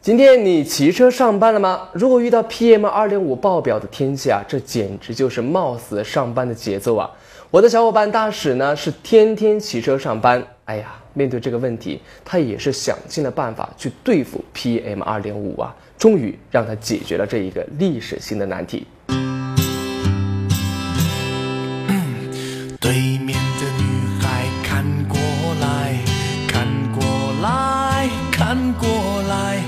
今天你骑车上班了吗？如果遇到 pm 二点五爆表的天气啊这简直就是冒死上班的节奏啊。我的小伙伴大使呢是天天骑车上班哎呀，面对这个问题，他也是想尽了办法去对付 PM 二点五啊，终于让他解决了这一个历史性的难题。对面的女孩看过来，看过来，看过来。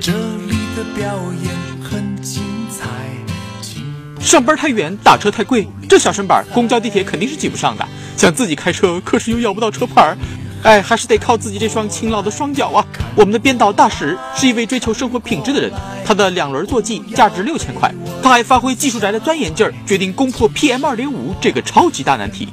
这里的表演。上班太远，打车太贵，这小身板公交地铁肯定是挤不上的。想自己开车，可是又要不到车牌儿，哎，还是得靠自己这双勤劳的双脚啊！我们的编导大使是一位追求生活品质的人，他的两轮坐骑价值六千块，他还发挥技术宅的钻研劲儿，决定攻破 PM 二点五这个超级大难题。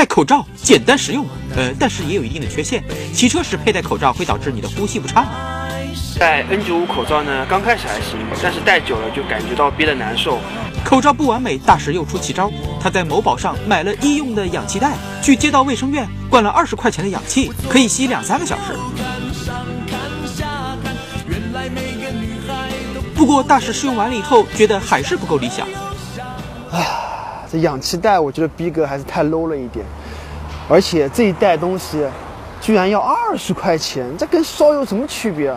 戴口罩简单实用，呃，但是也有一定的缺陷。骑车时佩戴口罩会导致你的呼吸不畅。戴 N95 口罩呢，刚开始还行，但是戴久了就感觉到憋得难受。口罩不完美，大石又出奇招，他在某宝上买了医用的氧气袋，去街道卫生院灌了二十块钱的氧气，可以吸两三个小时。不过大石试用完了以后，觉得还是不够理想。唉。这氧气袋，我觉得逼格还是太 low 了一点，而且这一袋东西居然要二十块钱，这跟烧有什么区别？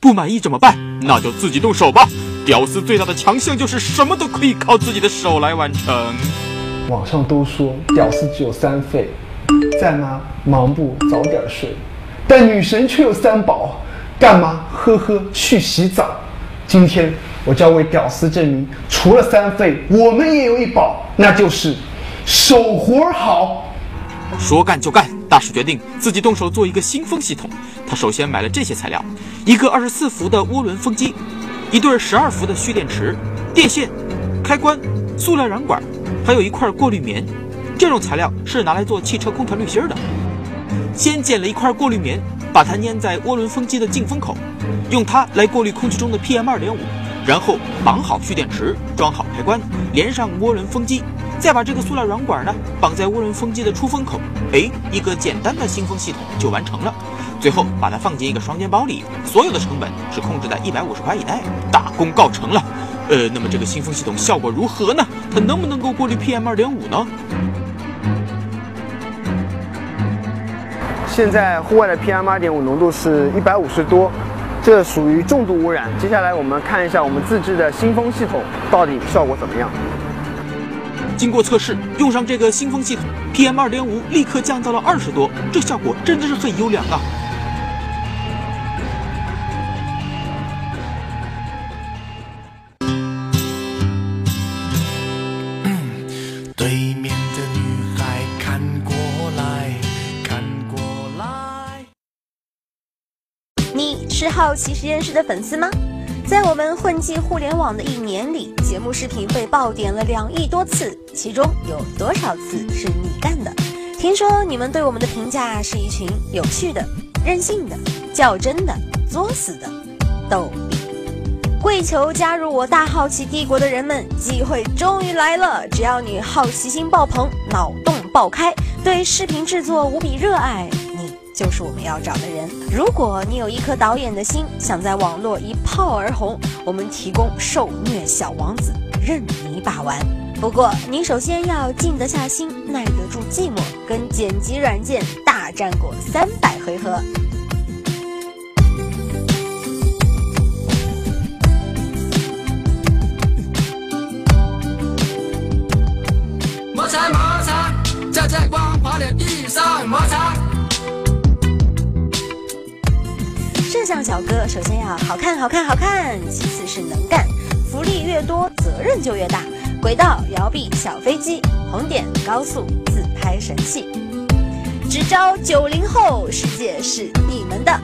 不满意怎么办？那就自己动手吧。屌丝最大的强项就是什么都可以靠自己的手来完成。网上都说屌丝只有三废，在吗？忙不早点睡。但女神却有三宝，干嘛？呵呵，去洗澡。今天。我要为屌丝证明，除了三废，我们也有一宝，那就是手活好。说干就干，大师决定自己动手做一个新风系统。他首先买了这些材料：一个二十四伏的涡轮风机，一对十二伏的蓄电池、电线、开关、塑料软管，还有一块过滤棉。这种材料是拿来做汽车空调滤芯的。先剪了一块过滤棉，把它粘在涡轮风机的进风口，用它来过滤空气中的 PM 二点五。然后绑好蓄电池，装好开关，连上涡轮风机，再把这个塑料软管呢绑在涡轮风机的出风口，哎，一个简单的新风系统就完成了。最后把它放进一个双肩包里，所有的成本是控制在一百五十块以内，大功告成了。呃，那么这个新风系统效果如何呢？它能不能够过滤 PM 二点五呢？现在户外的 PM 二点五浓度是一百五十多。这属于重度污染。接下来我们看一下我们自制的新风系统到底效果怎么样。经过测试，用上这个新风系统，PM 二点五立刻降噪了二十多，这效果真的是很优良啊！你是好奇实验室的粉丝吗？在我们混迹互联网的一年里，节目视频被爆点了两亿多次，其中有多少次是你干的？听说你们对我们的评价是一群有趣的、任性的、较真的、作死的逗比。跪求加入我大好奇帝国的人们，机会终于来了！只要你好奇心爆棚，脑洞爆开，对视频制作无比热爱。就是我们要找的人。如果你有一颗导演的心，想在网络一炮而红，我们提供受虐小王子，任你把玩。不过你首先要静得下心，耐得住寂寞，跟剪辑软件大战过三百回合。摩擦摩擦，站在光滑的地上摩擦。摄像小哥首先要好看，好看，好看；其次是能干，福利越多，责任就越大。轨道、摇臂、小飞机、红点、高速自拍神器，只招九零后，世界是你们的。